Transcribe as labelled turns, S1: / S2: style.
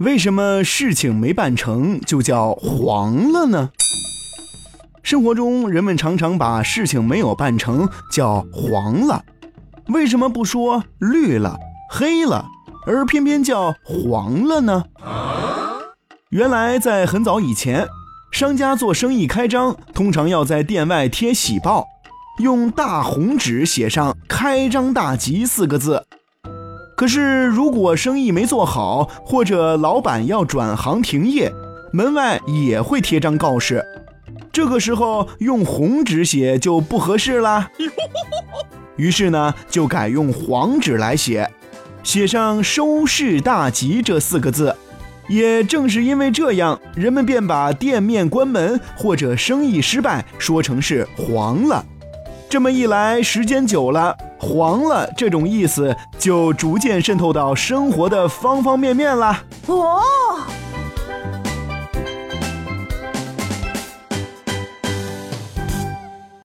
S1: 为什么事情没办成就叫黄了呢？生活中人们常常把事情没有办成叫黄了，为什么不说绿了、黑了，而偏偏叫黄了呢？原来在很早以前，商家做生意开张，通常要在店外贴喜报，用大红纸写上“开张大吉”四个字。可是，如果生意没做好，或者老板要转行停业，门外也会贴张告示。这个时候用红纸写就不合适啦。于是呢，就改用黄纸来写，写上“收视大吉”这四个字。也正是因为这样，人们便把店面关门或者生意失败说成是黄了。这么一来，时间久了。黄了这种意思就逐渐渗透到生活的方方面面了。哦。